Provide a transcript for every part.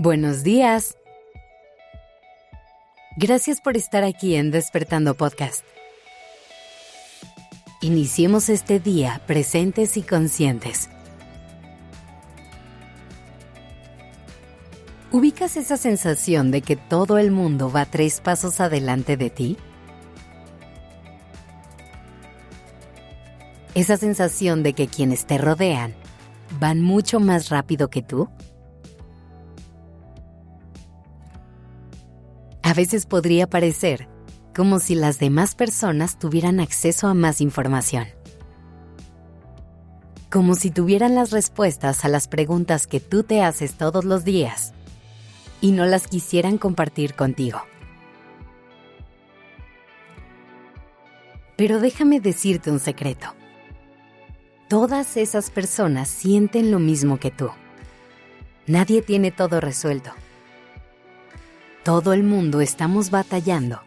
Buenos días. Gracias por estar aquí en Despertando Podcast. Iniciemos este día presentes y conscientes. ¿Ubicas esa sensación de que todo el mundo va tres pasos adelante de ti? Esa sensación de que quienes te rodean van mucho más rápido que tú? A veces podría parecer como si las demás personas tuvieran acceso a más información. Como si tuvieran las respuestas a las preguntas que tú te haces todos los días y no las quisieran compartir contigo. Pero déjame decirte un secreto. Todas esas personas sienten lo mismo que tú. Nadie tiene todo resuelto todo el mundo estamos batallando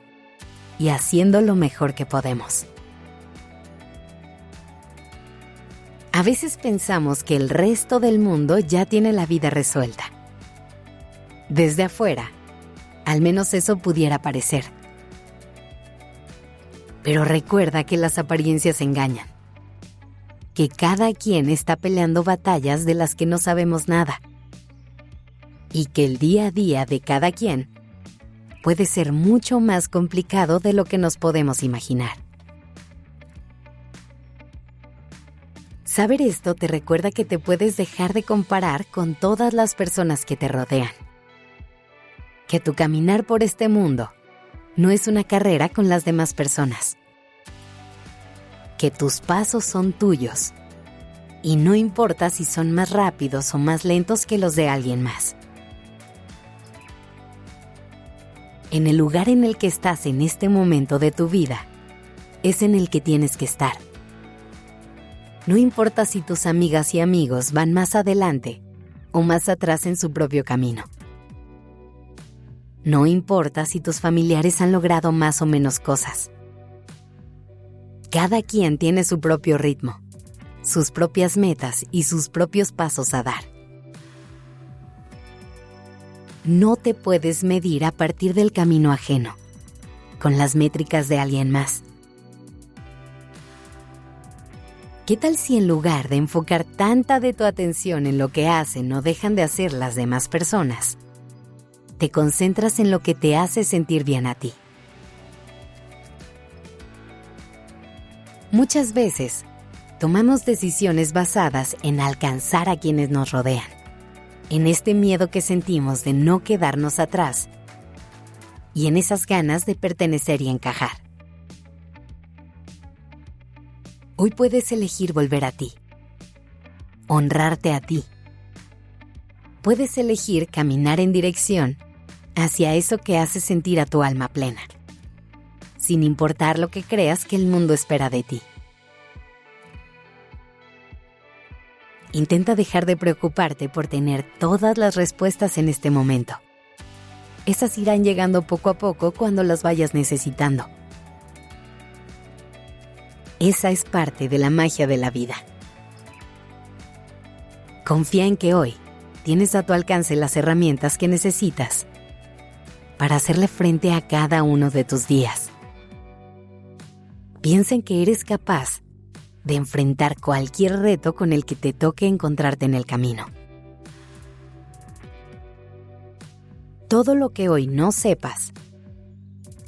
y haciendo lo mejor que podemos. A veces pensamos que el resto del mundo ya tiene la vida resuelta. Desde afuera, al menos eso pudiera parecer. Pero recuerda que las apariencias engañan. Que cada quien está peleando batallas de las que no sabemos nada. Y que el día a día de cada quien puede ser mucho más complicado de lo que nos podemos imaginar. Saber esto te recuerda que te puedes dejar de comparar con todas las personas que te rodean. Que tu caminar por este mundo no es una carrera con las demás personas. Que tus pasos son tuyos y no importa si son más rápidos o más lentos que los de alguien más. En el lugar en el que estás en este momento de tu vida, es en el que tienes que estar. No importa si tus amigas y amigos van más adelante o más atrás en su propio camino. No importa si tus familiares han logrado más o menos cosas. Cada quien tiene su propio ritmo, sus propias metas y sus propios pasos a dar no te puedes medir a partir del camino ajeno, con las métricas de alguien más. ¿Qué tal si en lugar de enfocar tanta de tu atención en lo que hacen o dejan de hacer las demás personas, te concentras en lo que te hace sentir bien a ti? Muchas veces, tomamos decisiones basadas en alcanzar a quienes nos rodean en este miedo que sentimos de no quedarnos atrás y en esas ganas de pertenecer y encajar. Hoy puedes elegir volver a ti, honrarte a ti. Puedes elegir caminar en dirección hacia eso que hace sentir a tu alma plena, sin importar lo que creas que el mundo espera de ti. Intenta dejar de preocuparte por tener todas las respuestas en este momento. Esas irán llegando poco a poco cuando las vayas necesitando. Esa es parte de la magia de la vida. Confía en que hoy tienes a tu alcance las herramientas que necesitas para hacerle frente a cada uno de tus días. Piensa en que eres capaz de enfrentar cualquier reto con el que te toque encontrarte en el camino. Todo lo que hoy no sepas,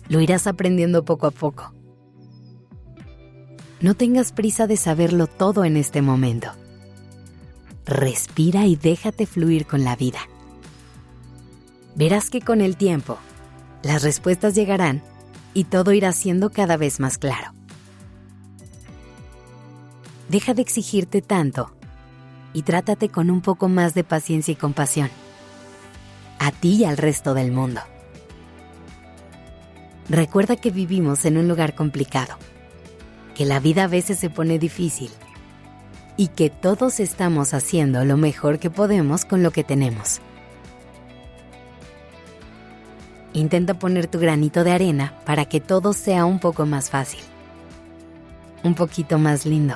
lo irás aprendiendo poco a poco. No tengas prisa de saberlo todo en este momento. Respira y déjate fluir con la vida. Verás que con el tiempo, las respuestas llegarán y todo irá siendo cada vez más claro. Deja de exigirte tanto y trátate con un poco más de paciencia y compasión. A ti y al resto del mundo. Recuerda que vivimos en un lugar complicado, que la vida a veces se pone difícil y que todos estamos haciendo lo mejor que podemos con lo que tenemos. Intenta poner tu granito de arena para que todo sea un poco más fácil, un poquito más lindo.